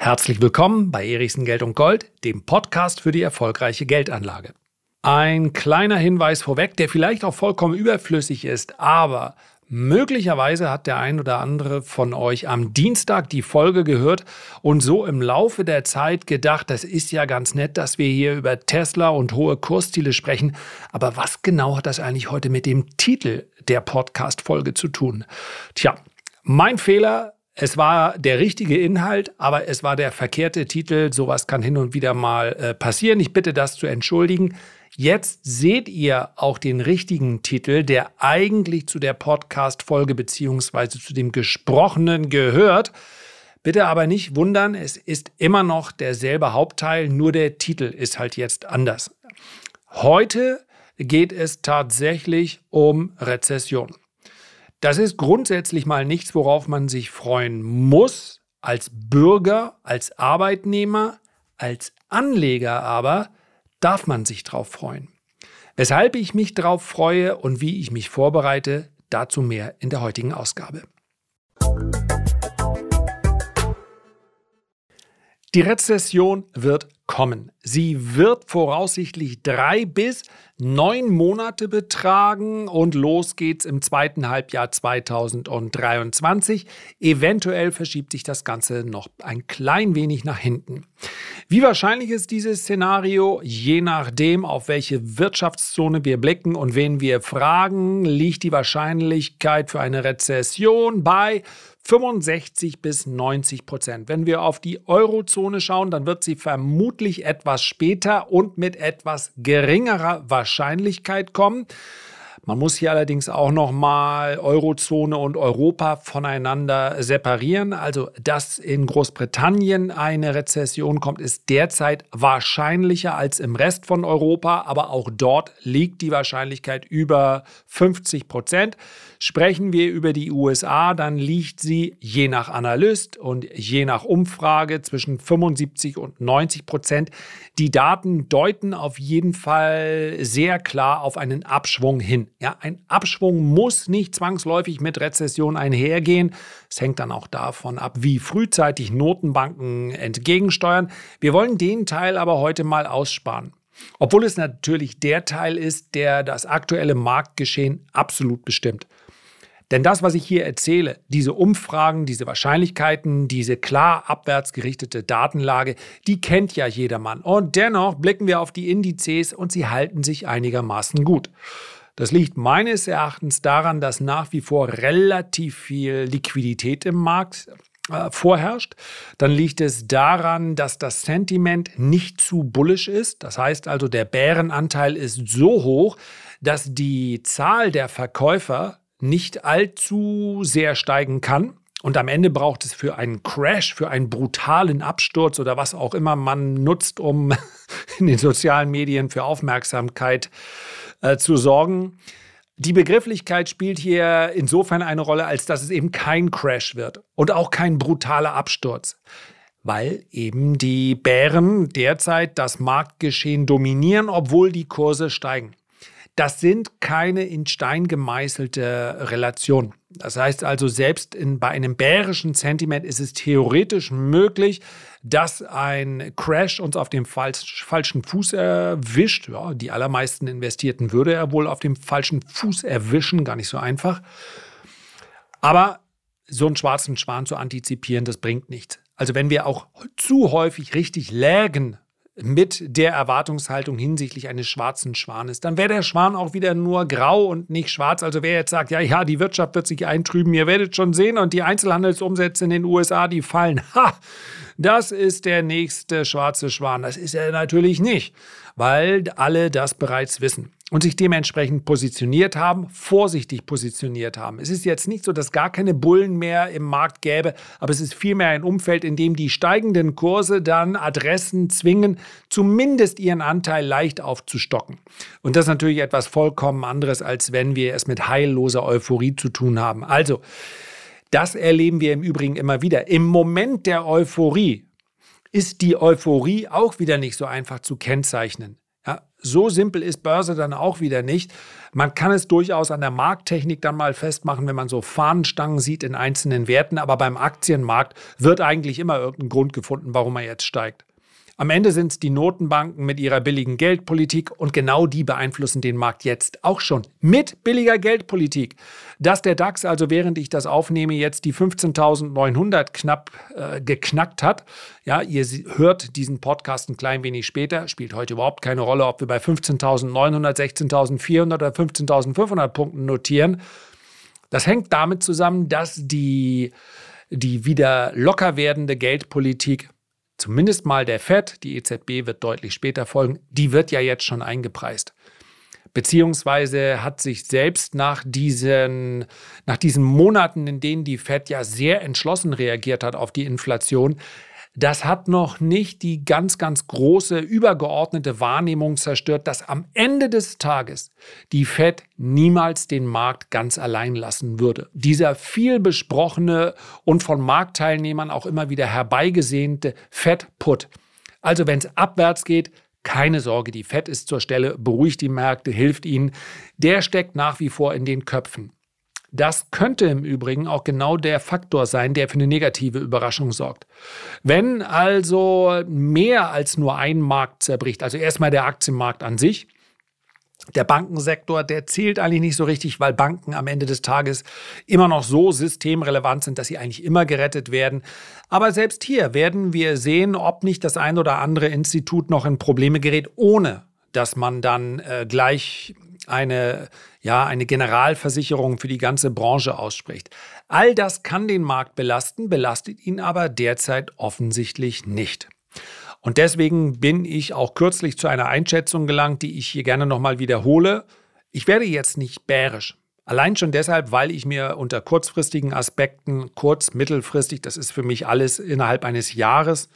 Herzlich willkommen bei Erichsen Geld und Gold, dem Podcast für die erfolgreiche Geldanlage. Ein kleiner Hinweis vorweg, der vielleicht auch vollkommen überflüssig ist, aber möglicherweise hat der ein oder andere von euch am Dienstag die Folge gehört und so im Laufe der Zeit gedacht, das ist ja ganz nett, dass wir hier über Tesla und hohe Kursziele sprechen, aber was genau hat das eigentlich heute mit dem Titel der Podcast-Folge zu tun? Tja, mein Fehler, es war der richtige Inhalt, aber es war der verkehrte Titel. Sowas kann hin und wieder mal äh, passieren. Ich bitte das zu entschuldigen. Jetzt seht ihr auch den richtigen Titel, der eigentlich zu der Podcast-Folge beziehungsweise zu dem Gesprochenen gehört. Bitte aber nicht wundern, es ist immer noch derselbe Hauptteil, nur der Titel ist halt jetzt anders. Heute geht es tatsächlich um Rezession. Das ist grundsätzlich mal nichts, worauf man sich freuen muss, als Bürger, als Arbeitnehmer, als Anleger aber darf man sich drauf freuen. Weshalb ich mich drauf freue und wie ich mich vorbereite, dazu mehr in der heutigen Ausgabe. Die Rezession wird kommen. Sie wird voraussichtlich drei bis neun Monate betragen und los geht's im zweiten Halbjahr 2023. Eventuell verschiebt sich das Ganze noch ein klein wenig nach hinten. Wie wahrscheinlich ist dieses Szenario? Je nachdem, auf welche Wirtschaftszone wir blicken und wen wir fragen, liegt die Wahrscheinlichkeit für eine Rezession bei 65 bis 90 Prozent. Wenn wir auf die Eurozone schauen, dann wird sie vermutlich etwas später und mit etwas geringerer Wahrscheinlichkeit kommen. Man muss hier allerdings auch noch mal Eurozone und Europa voneinander separieren. Also, dass in Großbritannien eine Rezession kommt, ist derzeit wahrscheinlicher als im Rest von Europa, aber auch dort liegt die Wahrscheinlichkeit über 50 Prozent. Sprechen wir über die USA, dann liegt sie je nach Analyst und je nach Umfrage zwischen 75 und 90 Prozent. Die Daten deuten auf jeden Fall sehr klar auf einen Abschwung hin. Ja, ein Abschwung muss nicht zwangsläufig mit Rezession einhergehen. Es hängt dann auch davon ab, wie frühzeitig Notenbanken entgegensteuern. Wir wollen den Teil aber heute mal aussparen. Obwohl es natürlich der Teil ist, der das aktuelle Marktgeschehen absolut bestimmt. Denn das, was ich hier erzähle, diese Umfragen, diese Wahrscheinlichkeiten, diese klar abwärts gerichtete Datenlage, die kennt ja jedermann. Und dennoch blicken wir auf die Indizes und sie halten sich einigermaßen gut. Das liegt meines Erachtens daran, dass nach wie vor relativ viel Liquidität im Markt äh, vorherrscht. Dann liegt es daran, dass das Sentiment nicht zu bullisch ist. Das heißt also, der Bärenanteil ist so hoch, dass die Zahl der Verkäufer nicht allzu sehr steigen kann. Und am Ende braucht es für einen Crash, für einen brutalen Absturz oder was auch immer man nutzt, um in den sozialen Medien für Aufmerksamkeit äh, zu sorgen. Die Begrifflichkeit spielt hier insofern eine Rolle, als dass es eben kein Crash wird und auch kein brutaler Absturz, weil eben die Bären derzeit das Marktgeschehen dominieren, obwohl die Kurse steigen. Das sind keine in Stein gemeißelte Relationen. Das heißt also, selbst in, bei einem bärischen Sentiment ist es theoretisch möglich, dass ein Crash uns auf dem falsch, falschen Fuß erwischt. Ja, die allermeisten Investierten würde er wohl auf dem falschen Fuß erwischen, gar nicht so einfach. Aber so einen schwarzen Schwan zu antizipieren, das bringt nichts. Also wenn wir auch zu häufig richtig lägen mit der Erwartungshaltung hinsichtlich eines schwarzen Schwanes. Dann wäre der Schwan auch wieder nur grau und nicht schwarz. Also wer jetzt sagt, ja, ja, die Wirtschaft wird sich eintrüben, ihr werdet schon sehen und die Einzelhandelsumsätze in den USA, die fallen. Ha! Das ist der nächste schwarze Schwan. Das ist er natürlich nicht, weil alle das bereits wissen und sich dementsprechend positioniert haben, vorsichtig positioniert haben. Es ist jetzt nicht so, dass gar keine Bullen mehr im Markt gäbe, aber es ist vielmehr ein Umfeld, in dem die steigenden Kurse dann Adressen zwingen, zumindest ihren Anteil leicht aufzustocken. Und das ist natürlich etwas vollkommen anderes, als wenn wir es mit heilloser Euphorie zu tun haben. Also, das erleben wir im Übrigen immer wieder. Im Moment der Euphorie ist die Euphorie auch wieder nicht so einfach zu kennzeichnen. So simpel ist Börse dann auch wieder nicht. Man kann es durchaus an der Markttechnik dann mal festmachen, wenn man so Fahnenstangen sieht in einzelnen Werten, aber beim Aktienmarkt wird eigentlich immer irgendein Grund gefunden, warum er jetzt steigt. Am Ende sind es die Notenbanken mit ihrer billigen Geldpolitik und genau die beeinflussen den Markt jetzt auch schon mit billiger Geldpolitik. Dass der DAX also während ich das aufnehme jetzt die 15.900 knapp äh, geknackt hat, ja, ihr hört diesen Podcast ein klein wenig später, spielt heute überhaupt keine Rolle, ob wir bei 15.900, 16.400 oder 15.500 Punkten notieren. Das hängt damit zusammen, dass die die wieder locker werdende Geldpolitik zumindest mal der FED, die EZB wird deutlich später folgen, die wird ja jetzt schon eingepreist. Beziehungsweise hat sich selbst nach diesen, nach diesen Monaten, in denen die FED ja sehr entschlossen reagiert hat auf die Inflation, das hat noch nicht die ganz, ganz große übergeordnete Wahrnehmung zerstört, dass am Ende des Tages die Fed niemals den Markt ganz allein lassen würde. Dieser viel besprochene und von Marktteilnehmern auch immer wieder herbeigesehnte Fed-Put. Also wenn es abwärts geht, keine Sorge, die Fed ist zur Stelle, beruhigt die Märkte, hilft ihnen. Der steckt nach wie vor in den Köpfen. Das könnte im Übrigen auch genau der Faktor sein, der für eine negative Überraschung sorgt. Wenn also mehr als nur ein Markt zerbricht, also erstmal der Aktienmarkt an sich, der Bankensektor, der zählt eigentlich nicht so richtig, weil Banken am Ende des Tages immer noch so systemrelevant sind, dass sie eigentlich immer gerettet werden. Aber selbst hier werden wir sehen, ob nicht das ein oder andere Institut noch in Probleme gerät, ohne dass man dann äh, gleich eine, ja, eine Generalversicherung für die ganze Branche ausspricht. All das kann den Markt belasten, belastet ihn aber derzeit offensichtlich nicht. Und deswegen bin ich auch kürzlich zu einer Einschätzung gelangt, die ich hier gerne nochmal wiederhole. Ich werde jetzt nicht bärisch. Allein schon deshalb, weil ich mir unter kurzfristigen Aspekten, kurz, mittelfristig, das ist für mich alles innerhalb eines Jahres,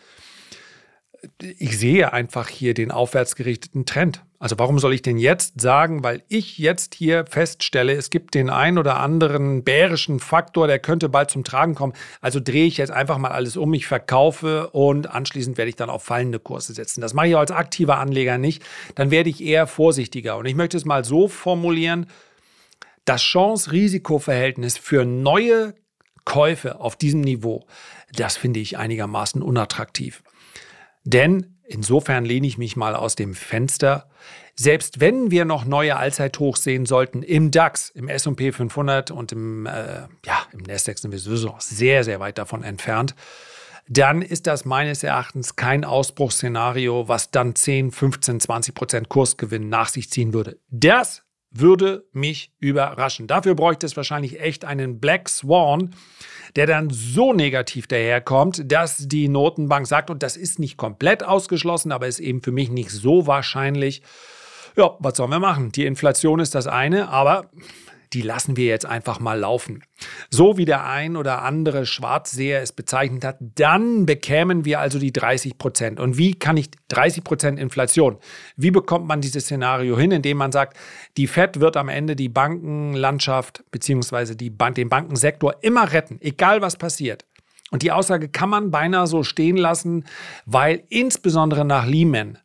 ich sehe einfach hier den aufwärtsgerichteten Trend. Also warum soll ich denn jetzt sagen, weil ich jetzt hier feststelle, es gibt den ein oder anderen bärischen Faktor, der könnte bald zum Tragen kommen. Also drehe ich jetzt einfach mal alles um, ich verkaufe und anschließend werde ich dann auf fallende Kurse setzen. Das mache ich als aktiver Anleger nicht. Dann werde ich eher vorsichtiger. Und ich möchte es mal so formulieren, das Chance-Risiko-Verhältnis für neue Käufe auf diesem Niveau, das finde ich einigermaßen unattraktiv. Denn insofern lehne ich mich mal aus dem Fenster. Selbst wenn wir noch neue Allzeithochs sehen sollten im DAX, im S&P 500 und im, äh, ja, im Nasdaq sind wir sowieso noch sehr, sehr weit davon entfernt, dann ist das meines Erachtens kein Ausbruchsszenario, was dann 10, 15, 20 Prozent Kursgewinn nach sich ziehen würde. Das würde mich überraschen. Dafür bräuchte es wahrscheinlich echt einen Black Swan, der dann so negativ daherkommt, dass die Notenbank sagt, und das ist nicht komplett ausgeschlossen, aber ist eben für mich nicht so wahrscheinlich. Ja, was sollen wir machen? Die Inflation ist das eine, aber die lassen wir jetzt einfach mal laufen. So wie der ein oder andere Schwarzseher es bezeichnet hat, dann bekämen wir also die 30 Prozent. Und wie kann ich 30 Prozent Inflation? Wie bekommt man dieses Szenario hin, indem man sagt, die Fed wird am Ende die Bankenlandschaft bzw. Ban den Bankensektor immer retten, egal was passiert. Und die Aussage kann man beinahe so stehen lassen, weil insbesondere nach Lehman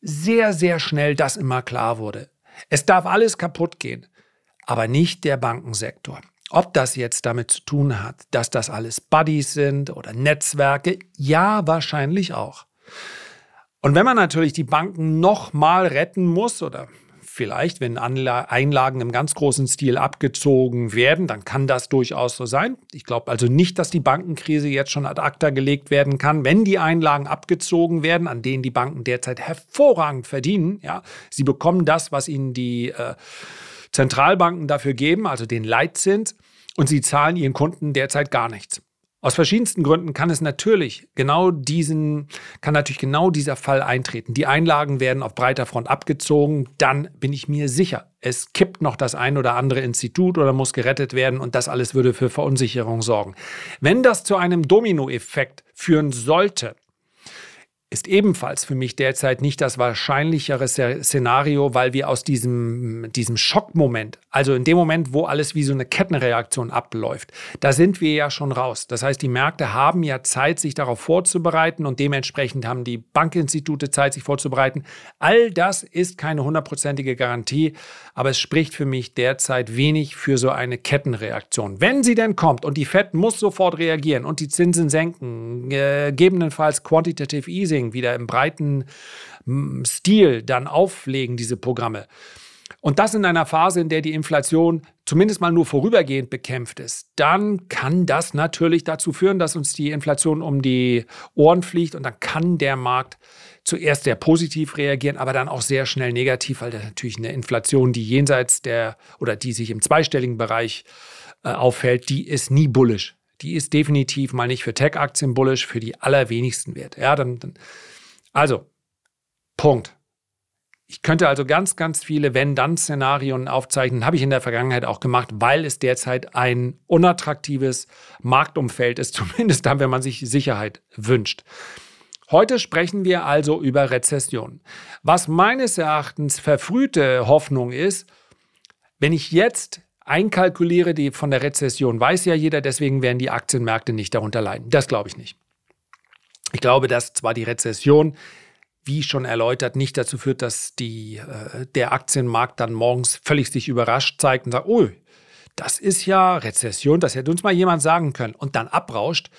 sehr, sehr schnell das immer klar wurde. Es darf alles kaputt gehen aber nicht der Bankensektor. Ob das jetzt damit zu tun hat, dass das alles Buddies sind oder Netzwerke, ja, wahrscheinlich auch. Und wenn man natürlich die Banken nochmal retten muss oder vielleicht, wenn Anla Einlagen im ganz großen Stil abgezogen werden, dann kann das durchaus so sein. Ich glaube also nicht, dass die Bankenkrise jetzt schon ad acta gelegt werden kann, wenn die Einlagen abgezogen werden, an denen die Banken derzeit hervorragend verdienen. Ja, sie bekommen das, was ihnen die äh, Zentralbanken dafür geben, also den Leitzins, und sie zahlen ihren Kunden derzeit gar nichts. Aus verschiedensten Gründen kann es natürlich genau diesen, kann natürlich genau dieser Fall eintreten. Die Einlagen werden auf breiter Front abgezogen, dann bin ich mir sicher, es kippt noch das ein oder andere Institut oder muss gerettet werden und das alles würde für Verunsicherung sorgen. Wenn das zu einem Dominoeffekt führen sollte, ist ebenfalls für mich derzeit nicht das wahrscheinlichere Szenario, weil wir aus diesem, diesem Schockmoment, also in dem Moment, wo alles wie so eine Kettenreaktion abläuft, da sind wir ja schon raus. Das heißt, die Märkte haben ja Zeit, sich darauf vorzubereiten und dementsprechend haben die Bankinstitute Zeit, sich vorzubereiten. All das ist keine hundertprozentige Garantie, aber es spricht für mich derzeit wenig für so eine Kettenreaktion. Wenn sie denn kommt und die Fed muss sofort reagieren und die Zinsen senken, äh, gegebenenfalls Quantitative Easing, Marketing wieder im breiten mm, Stil dann auflegen, diese Programme. Und das in einer Phase, in der die Inflation zumindest mal nur vorübergehend bekämpft ist, dann kann das natürlich dazu führen, dass uns die Inflation um die Ohren fliegt und dann kann der Markt zuerst sehr positiv reagieren, aber dann auch sehr schnell negativ, weil das natürlich eine Inflation, die jenseits der oder die sich im zweistelligen Bereich äh, auffällt, die ist nie bullisch die ist definitiv mal nicht für Tech-Aktien bullish, für die allerwenigsten wert. Ja, dann, dann, also, Punkt. Ich könnte also ganz, ganz viele Wenn-Dann-Szenarien aufzeichnen. Habe ich in der Vergangenheit auch gemacht, weil es derzeit ein unattraktives Marktumfeld ist, zumindest dann, wenn man sich Sicherheit wünscht. Heute sprechen wir also über Rezession. Was meines Erachtens verfrühte Hoffnung ist, wenn ich jetzt einkalkuliere, die von der Rezession weiß ja jeder, deswegen werden die Aktienmärkte nicht darunter leiden. Das glaube ich nicht. Ich glaube, dass zwar die Rezession, wie schon erläutert, nicht dazu führt, dass die, äh, der Aktienmarkt dann morgens völlig sich überrascht zeigt und sagt, oh, das ist ja Rezession, das hätte uns mal jemand sagen können und dann abrauscht.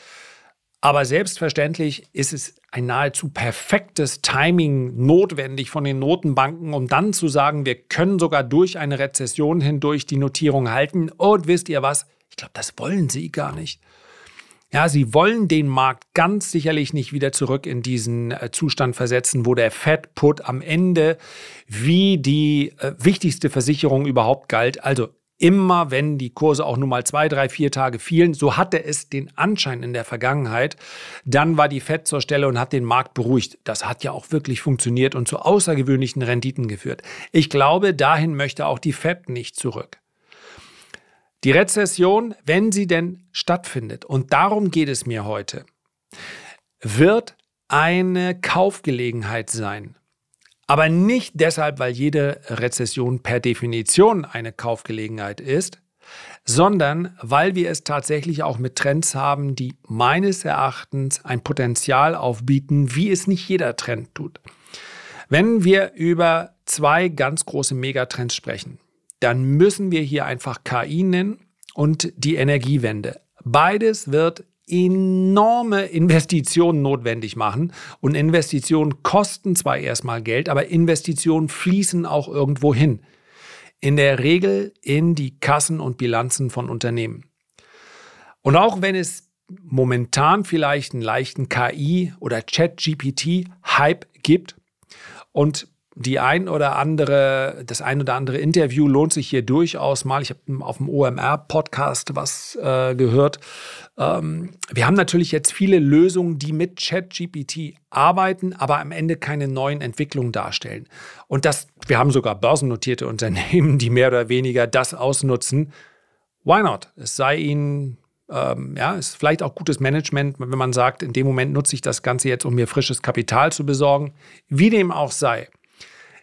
Aber selbstverständlich ist es ein nahezu perfektes Timing notwendig von den Notenbanken, um dann zu sagen, wir können sogar durch eine Rezession hindurch die Notierung halten. Und wisst ihr was? Ich glaube, das wollen sie gar nicht. Ja, sie wollen den Markt ganz sicherlich nicht wieder zurück in diesen äh, Zustand versetzen, wo der Fed Put am Ende wie die äh, wichtigste Versicherung überhaupt galt. Also immer wenn die Kurse auch nur mal zwei, drei, vier Tage fielen, so hatte es den Anschein in der Vergangenheit, dann war die Fed zur Stelle und hat den Markt beruhigt. Das hat ja auch wirklich funktioniert und zu außergewöhnlichen Renditen geführt. Ich glaube, dahin möchte auch die Fed nicht zurück. Die Rezession, wenn sie denn stattfindet, und darum geht es mir heute, wird eine Kaufgelegenheit sein. Aber nicht deshalb, weil jede Rezession per Definition eine Kaufgelegenheit ist, sondern weil wir es tatsächlich auch mit Trends haben, die meines Erachtens ein Potenzial aufbieten, wie es nicht jeder Trend tut. Wenn wir über zwei ganz große Megatrends sprechen, dann müssen wir hier einfach KI nennen und die Energiewende. Beides wird enorme Investitionen notwendig machen. Und Investitionen kosten zwar erstmal Geld, aber Investitionen fließen auch irgendwo hin. In der Regel in die Kassen und Bilanzen von Unternehmen. Und auch wenn es momentan vielleicht einen leichten KI- oder Chat-GPT-Hype gibt und die ein oder andere, das ein oder andere Interview lohnt sich hier durchaus mal. Ich habe auf dem OMR-Podcast was äh, gehört. Ähm, wir haben natürlich jetzt viele Lösungen, die mit ChatGPT arbeiten, aber am Ende keine neuen Entwicklungen darstellen. Und das, wir haben sogar börsennotierte Unternehmen, die mehr oder weniger das ausnutzen. Why not? Es sei ihnen ähm, ja, ist vielleicht auch gutes Management, wenn man sagt, in dem Moment nutze ich das Ganze jetzt, um mir frisches Kapital zu besorgen. Wie dem auch sei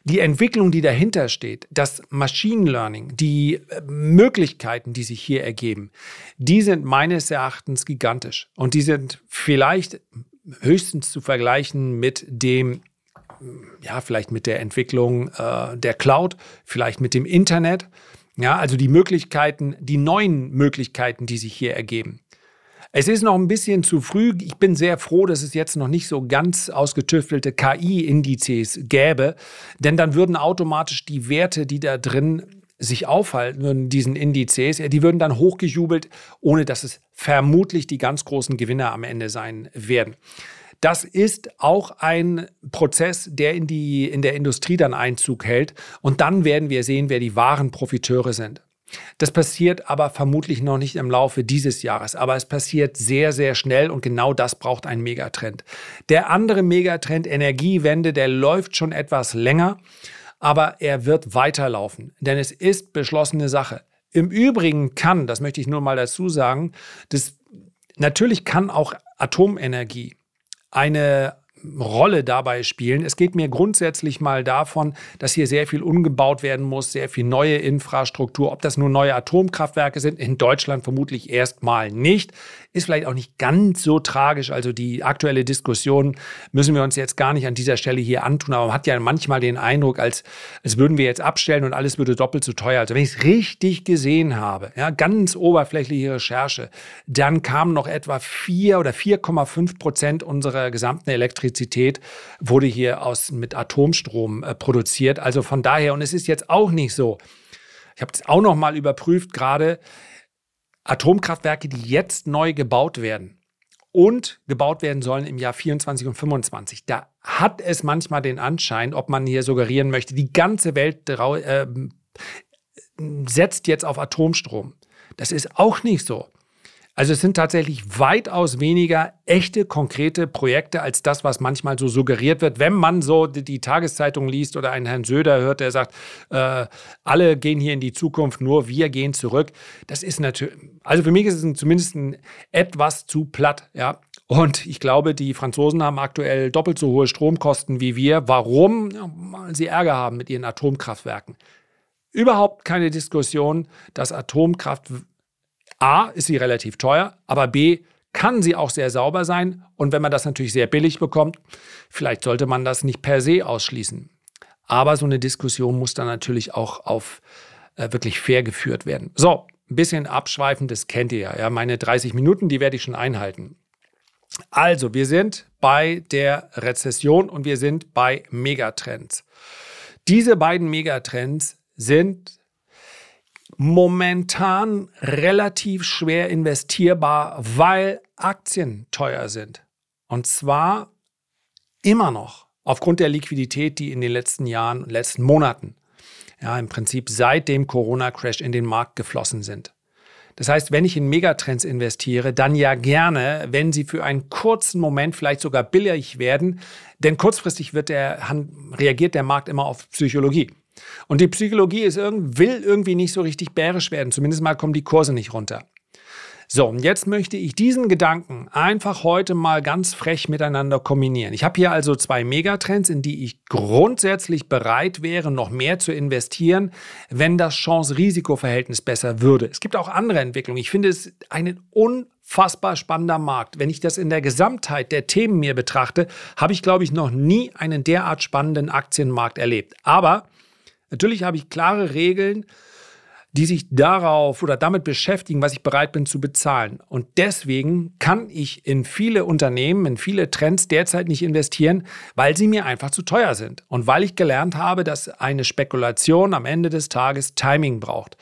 die Entwicklung, die dahinter steht, das Machine Learning, die äh, Möglichkeiten, die sich hier ergeben, die sind meines Erachtens gigantisch. Und die sind vielleicht höchstens zu vergleichen mit dem, ja, vielleicht mit der Entwicklung äh, der Cloud, vielleicht mit dem Internet. Ja, also die Möglichkeiten, die neuen Möglichkeiten, die sich hier ergeben. Es ist noch ein bisschen zu früh. Ich bin sehr froh, dass es jetzt noch nicht so ganz ausgetüftelte KI-Indizes gäbe, denn dann würden automatisch die Werte, die da drin sich aufhalten würden, diesen Indizes, die würden dann hochgejubelt, ohne dass es vermutlich die ganz großen Gewinner am Ende sein werden. Das ist auch ein Prozess, der in, die, in der Industrie dann Einzug hält. Und dann werden wir sehen, wer die wahren Profiteure sind. Das passiert aber vermutlich noch nicht im Laufe dieses Jahres, aber es passiert sehr, sehr schnell und genau das braucht einen Megatrend. Der andere Megatrend Energiewende, der läuft schon etwas länger, aber er wird weiterlaufen, denn es ist beschlossene Sache. Im Übrigen kann, das möchte ich nur mal dazu sagen, das, natürlich kann auch Atomenergie eine Rolle dabei spielen. Es geht mir grundsätzlich mal davon, dass hier sehr viel umgebaut werden muss, sehr viel neue Infrastruktur. Ob das nur neue Atomkraftwerke sind, in Deutschland vermutlich erstmal nicht. Ist vielleicht auch nicht ganz so tragisch. Also die aktuelle Diskussion müssen wir uns jetzt gar nicht an dieser Stelle hier antun. Aber man hat ja manchmal den Eindruck, als, als würden wir jetzt abstellen und alles würde doppelt so teuer. Also wenn ich es richtig gesehen habe, ja, ganz oberflächliche Recherche, dann kamen noch etwa 4 oder 4,5 Prozent unserer gesamten Elektrizität wurde hier aus, mit Atomstrom äh, produziert. Also von daher, und es ist jetzt auch nicht so, ich habe es auch noch mal überprüft gerade, Atomkraftwerke, die jetzt neu gebaut werden und gebaut werden sollen im Jahr 24 und 25. Da hat es manchmal den Anschein, ob man hier suggerieren möchte, die ganze Welt äh, setzt jetzt auf Atomstrom. Das ist auch nicht so. Also es sind tatsächlich weitaus weniger echte, konkrete Projekte als das, was manchmal so suggeriert wird, wenn man so die, Tageszeitung liest oder einen Herrn Söder hört, der sagt, äh, alle gehen hier in die Zukunft, nur wir gehen zurück. Das ist natürlich, also für mich ist es zumindest ein, etwas zu platt, ja. Und ich glaube, die Franzosen haben aktuell doppelt so hohe Stromkosten wie wir. Warum? Weil sie Ärger haben mit ihren Atomkraftwerken. Überhaupt keine Diskussion, dass Atomkraft A, ist sie relativ teuer, aber B, kann sie auch sehr sauber sein. Und wenn man das natürlich sehr billig bekommt, vielleicht sollte man das nicht per se ausschließen. Aber so eine Diskussion muss dann natürlich auch auf äh, wirklich fair geführt werden. So, ein bisschen abschweifend, das kennt ihr ja. ja. Meine 30 Minuten, die werde ich schon einhalten. Also, wir sind bei der Rezession und wir sind bei Megatrends. Diese beiden Megatrends sind momentan relativ schwer investierbar, weil Aktien teuer sind. Und zwar immer noch aufgrund der Liquidität, die in den letzten Jahren, letzten Monaten, ja, im Prinzip seit dem Corona-Crash in den Markt geflossen sind. Das heißt, wenn ich in Megatrends investiere, dann ja gerne, wenn sie für einen kurzen Moment vielleicht sogar billig werden, denn kurzfristig wird der, reagiert der Markt immer auf Psychologie. Und die Psychologie ist irgend, will irgendwie nicht so richtig bärisch werden. Zumindest mal kommen die Kurse nicht runter. So, und jetzt möchte ich diesen Gedanken einfach heute mal ganz frech miteinander kombinieren. Ich habe hier also zwei Megatrends, in die ich grundsätzlich bereit wäre, noch mehr zu investieren, wenn das Chance-Risiko-Verhältnis besser würde. Es gibt auch andere Entwicklungen. Ich finde es einen unfassbar spannender Markt. Wenn ich das in der Gesamtheit der Themen mir betrachte, habe ich, glaube ich, noch nie einen derart spannenden Aktienmarkt erlebt. Aber Natürlich habe ich klare Regeln, die sich darauf oder damit beschäftigen, was ich bereit bin zu bezahlen. Und deswegen kann ich in viele Unternehmen, in viele Trends derzeit nicht investieren, weil sie mir einfach zu teuer sind. Und weil ich gelernt habe, dass eine Spekulation am Ende des Tages Timing braucht.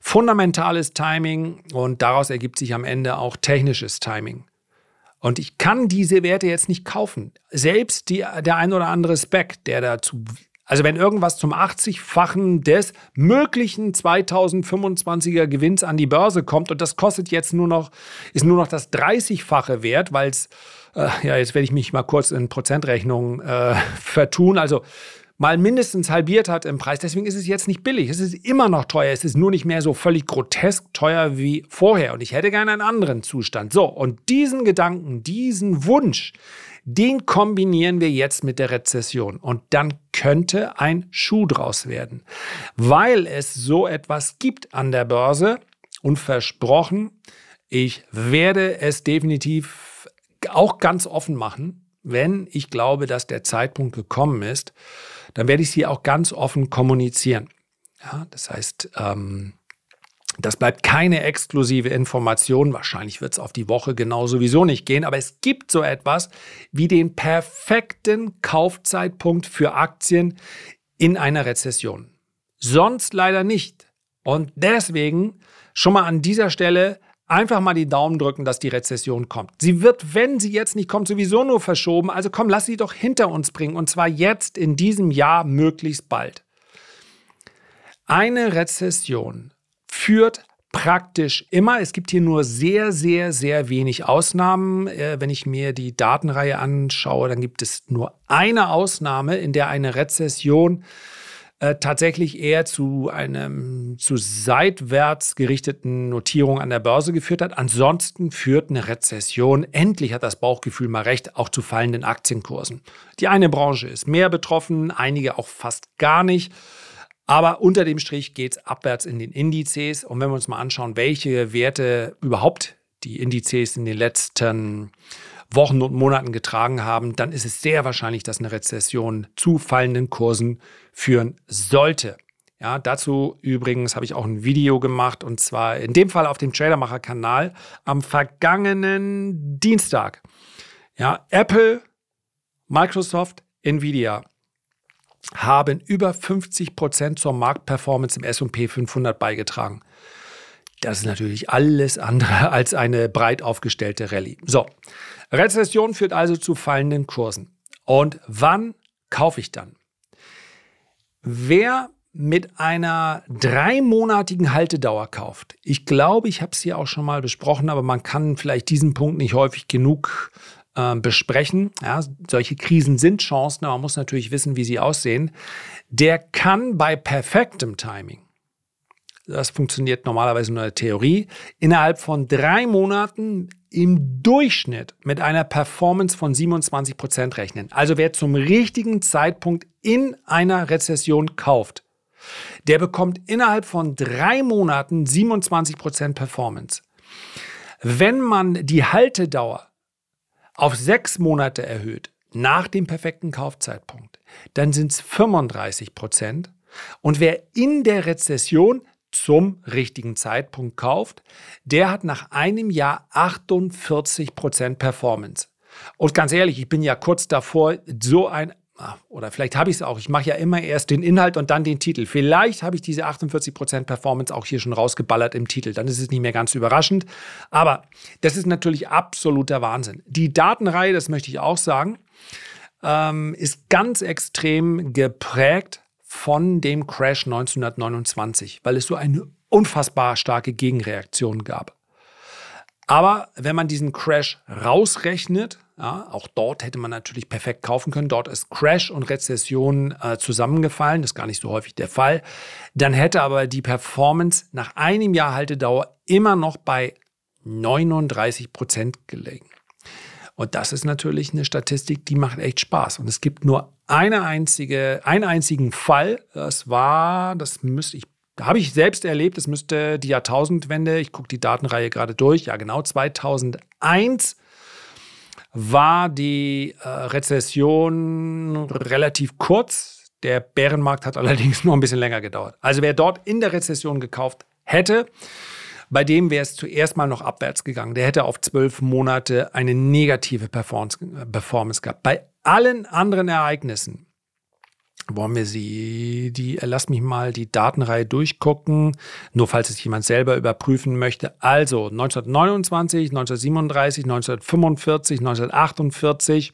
Fundamentales Timing und daraus ergibt sich am Ende auch technisches Timing. Und ich kann diese Werte jetzt nicht kaufen. Selbst die, der ein oder andere Spec, der dazu also wenn irgendwas zum 80-fachen des möglichen 2025er Gewinns an die Börse kommt und das kostet jetzt nur noch, ist nur noch das 30-fache wert, weil es, äh, ja, jetzt werde ich mich mal kurz in Prozentrechnung äh, vertun, also mal mindestens halbiert hat im Preis. Deswegen ist es jetzt nicht billig. Es ist immer noch teuer. Es ist nur nicht mehr so völlig grotesk teuer wie vorher. Und ich hätte gerne einen anderen Zustand. So, und diesen Gedanken, diesen Wunsch, den kombinieren wir jetzt mit der Rezession und dann könnte ein Schuh draus werden, weil es so etwas gibt an der Börse und versprochen, ich werde es definitiv auch ganz offen machen, wenn ich glaube, dass der Zeitpunkt gekommen ist, dann werde ich es hier auch ganz offen kommunizieren. Ja, das heißt, ähm, das bleibt keine exklusive Information. Wahrscheinlich wird es auf die Woche genau sowieso nicht gehen. Aber es gibt so etwas wie den perfekten Kaufzeitpunkt für Aktien in einer Rezession. Sonst leider nicht. Und deswegen schon mal an dieser Stelle einfach mal die Daumen drücken, dass die Rezession kommt. Sie wird, wenn sie jetzt nicht kommt, sowieso nur verschoben. Also komm, lass sie doch hinter uns bringen. Und zwar jetzt in diesem Jahr möglichst bald. Eine Rezession führt praktisch immer. Es gibt hier nur sehr, sehr, sehr wenig Ausnahmen. Äh, wenn ich mir die Datenreihe anschaue, dann gibt es nur eine Ausnahme, in der eine Rezession äh, tatsächlich eher zu einem zu seitwärts gerichteten Notierung an der Börse geführt hat. Ansonsten führt eine Rezession, endlich hat das Bauchgefühl mal recht, auch zu fallenden Aktienkursen. Die eine Branche ist mehr betroffen, einige auch fast gar nicht. Aber unter dem Strich geht es abwärts in den Indizes. Und wenn wir uns mal anschauen, welche Werte überhaupt die Indizes in den letzten Wochen und Monaten getragen haben, dann ist es sehr wahrscheinlich, dass eine Rezession zu fallenden Kursen führen sollte. Ja, dazu übrigens habe ich auch ein Video gemacht und zwar in dem Fall auf dem Tradermacher-Kanal am vergangenen Dienstag. Ja, Apple, Microsoft, Nvidia haben über 50 Prozent zur Marktperformance im S&P 500 beigetragen. Das ist natürlich alles andere als eine breit aufgestellte Rallye. So, Rezession führt also zu fallenden Kursen. Und wann kaufe ich dann? Wer mit einer dreimonatigen Haltedauer kauft. Ich glaube, ich habe es hier auch schon mal besprochen, aber man kann vielleicht diesen Punkt nicht häufig genug äh, besprechen. Ja, solche Krisen sind Chancen, aber man muss natürlich wissen, wie sie aussehen. Der kann bei perfektem Timing das funktioniert normalerweise nur in der Theorie, innerhalb von drei Monaten im Durchschnitt mit einer Performance von 27 Prozent rechnen. Also wer zum richtigen Zeitpunkt in einer Rezession kauft, der bekommt innerhalb von drei Monaten 27 Prozent Performance. Wenn man die Haltedauer auf sechs Monate erhöht, nach dem perfekten Kaufzeitpunkt, dann sind es 35 Prozent. Und wer in der Rezession zum richtigen Zeitpunkt kauft, der hat nach einem Jahr 48% Performance. Und ganz ehrlich, ich bin ja kurz davor, so ein, oder vielleicht habe ich es auch, ich mache ja immer erst den Inhalt und dann den Titel. Vielleicht habe ich diese 48% Performance auch hier schon rausgeballert im Titel, dann ist es nicht mehr ganz überraschend. Aber das ist natürlich absoluter Wahnsinn. Die Datenreihe, das möchte ich auch sagen, ähm, ist ganz extrem geprägt von dem Crash 1929, weil es so eine unfassbar starke Gegenreaktion gab. Aber wenn man diesen Crash rausrechnet, ja, auch dort hätte man natürlich perfekt kaufen können. Dort ist Crash und Rezession äh, zusammengefallen. Das ist gar nicht so häufig der Fall. Dann hätte aber die Performance nach einem Jahr Haltedauer immer noch bei 39 Prozent gelegen. Und das ist natürlich eine Statistik, die macht echt Spaß. Und es gibt nur eine einzige, einen einzigen Fall. Das war, das müsste ich, habe ich selbst erlebt, das müsste die Jahrtausendwende, ich gucke die Datenreihe gerade durch, ja genau, 2001 war die äh, Rezession relativ kurz. Der Bärenmarkt hat allerdings nur ein bisschen länger gedauert. Also wer dort in der Rezession gekauft hätte, bei dem wäre es zuerst mal noch abwärts gegangen. Der hätte auf zwölf Monate eine negative Performance, Performance gehabt. Bei allen anderen Ereignissen wollen wir sie, die, lass mich mal die Datenreihe durchgucken, nur falls es jemand selber überprüfen möchte. Also 1929, 1937, 1945, 1948,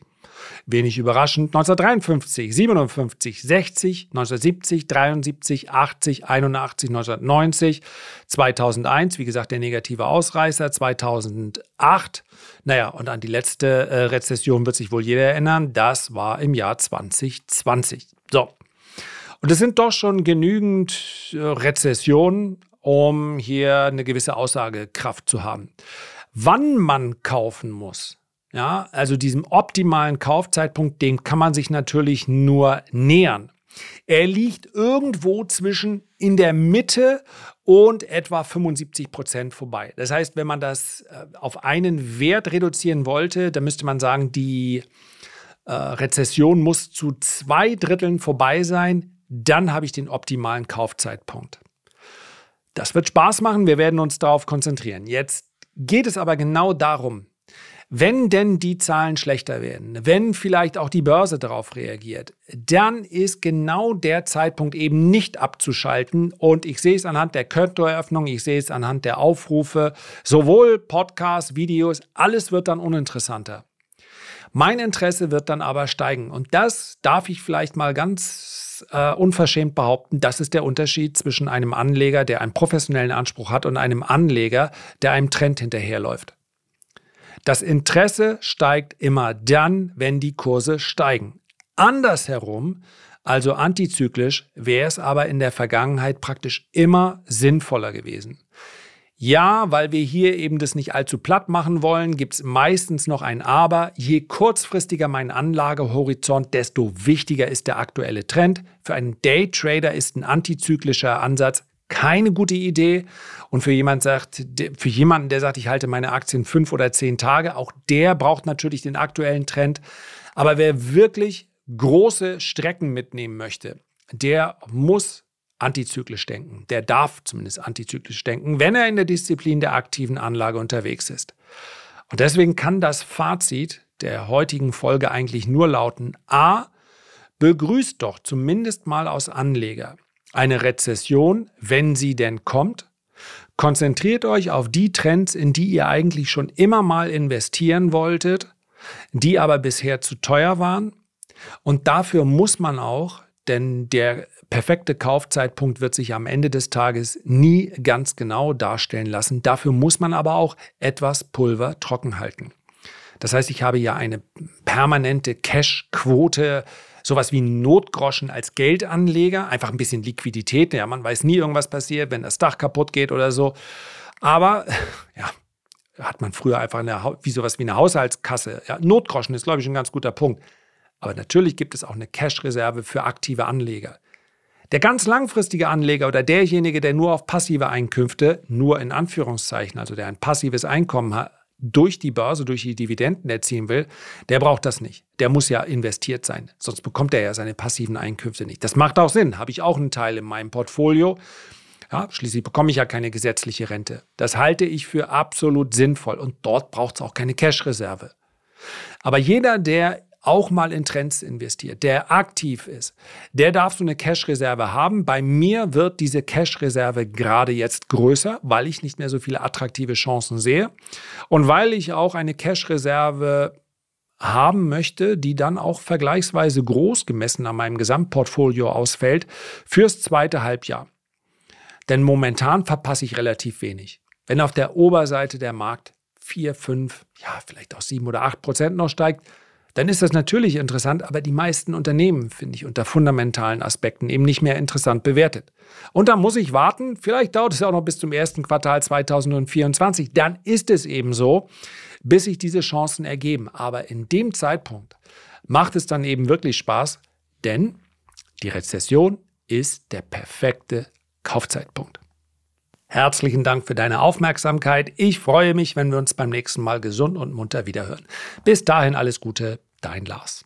Wenig überraschend 1953, 57, 60, 1970, 73, 80, 81, 1990, 2001, wie gesagt, der negative Ausreißer, 2008. Naja, und an die letzte äh, Rezession wird sich wohl jeder erinnern. Das war im Jahr 2020. So. Und es sind doch schon genügend äh, Rezessionen, um hier eine gewisse Aussagekraft zu haben. Wann man kaufen muss, ja, also diesem optimalen Kaufzeitpunkt, dem kann man sich natürlich nur nähern. Er liegt irgendwo zwischen in der Mitte und etwa 75 Prozent vorbei. Das heißt, wenn man das äh, auf einen Wert reduzieren wollte, dann müsste man sagen, die äh, Rezession muss zu zwei Dritteln vorbei sein. Dann habe ich den optimalen Kaufzeitpunkt. Das wird Spaß machen. Wir werden uns darauf konzentrieren. Jetzt geht es aber genau darum, wenn denn die Zahlen schlechter werden, wenn vielleicht auch die Börse darauf reagiert, dann ist genau der Zeitpunkt eben nicht abzuschalten. Und ich sehe es anhand der Kontoeröffnung, ich sehe es anhand der Aufrufe, sowohl Podcasts, Videos, alles wird dann uninteressanter. Mein Interesse wird dann aber steigen. Und das darf ich vielleicht mal ganz äh, unverschämt behaupten. Das ist der Unterschied zwischen einem Anleger, der einen professionellen Anspruch hat, und einem Anleger, der einem Trend hinterherläuft. Das Interesse steigt immer dann, wenn die Kurse steigen. Andersherum, also antizyklisch, wäre es aber in der Vergangenheit praktisch immer sinnvoller gewesen. Ja, weil wir hier eben das nicht allzu platt machen wollen, gibt es meistens noch ein Aber. Je kurzfristiger mein Anlagehorizont, desto wichtiger ist der aktuelle Trend. Für einen Daytrader ist ein antizyklischer Ansatz keine gute Idee. Und für, jemand sagt, für jemanden, der sagt, ich halte meine Aktien fünf oder zehn Tage, auch der braucht natürlich den aktuellen Trend. Aber wer wirklich große Strecken mitnehmen möchte, der muss antizyklisch denken. Der darf zumindest antizyklisch denken, wenn er in der Disziplin der aktiven Anlage unterwegs ist. Und deswegen kann das Fazit der heutigen Folge eigentlich nur lauten, a, begrüßt doch zumindest mal aus Anleger eine Rezession, wenn sie denn kommt. Konzentriert euch auf die Trends, in die ihr eigentlich schon immer mal investieren wolltet, die aber bisher zu teuer waren. Und dafür muss man auch, denn der perfekte Kaufzeitpunkt wird sich am Ende des Tages nie ganz genau darstellen lassen. Dafür muss man aber auch etwas Pulver trocken halten. Das heißt, ich habe ja eine permanente Cash-Quote, sowas wie Notgroschen als Geldanleger, einfach ein bisschen Liquidität. Ja, man weiß nie, irgendwas passiert, wenn das Dach kaputt geht oder so. Aber ja, hat man früher einfach eine, wie sowas wie eine Haushaltskasse. Ja, Notgroschen ist, glaube ich, ein ganz guter Punkt. Aber natürlich gibt es auch eine Cash-Reserve für aktive Anleger. Der ganz langfristige Anleger oder derjenige, der nur auf passive Einkünfte, nur in Anführungszeichen, also der ein passives Einkommen hat, durch die Börse, durch die Dividenden erzielen will, der braucht das nicht. Der muss ja investiert sein, sonst bekommt er ja seine passiven Einkünfte nicht. Das macht auch Sinn, habe ich auch einen Teil in meinem Portfolio. Ja, schließlich bekomme ich ja keine gesetzliche Rente. Das halte ich für absolut sinnvoll und dort braucht es auch keine Cash-Reserve. Aber jeder, der auch mal in Trends investiert, der aktiv ist, der darf so eine Cash-Reserve haben. Bei mir wird diese Cash-Reserve gerade jetzt größer, weil ich nicht mehr so viele attraktive Chancen sehe und weil ich auch eine Cash-Reserve haben möchte, die dann auch vergleichsweise groß gemessen an meinem Gesamtportfolio ausfällt fürs zweite Halbjahr. Denn momentan verpasse ich relativ wenig. Wenn auf der Oberseite der Markt 4, 5, ja, vielleicht auch 7 oder 8 Prozent noch steigt, dann ist das natürlich interessant, aber die meisten Unternehmen finde ich unter fundamentalen Aspekten eben nicht mehr interessant bewertet. Und da muss ich warten, vielleicht dauert es auch noch bis zum ersten Quartal 2024, dann ist es eben so, bis sich diese Chancen ergeben. Aber in dem Zeitpunkt macht es dann eben wirklich Spaß, denn die Rezession ist der perfekte Kaufzeitpunkt. Herzlichen Dank für deine Aufmerksamkeit. Ich freue mich, wenn wir uns beim nächsten Mal gesund und munter wiederhören. Bis dahin alles Gute, dein Lars.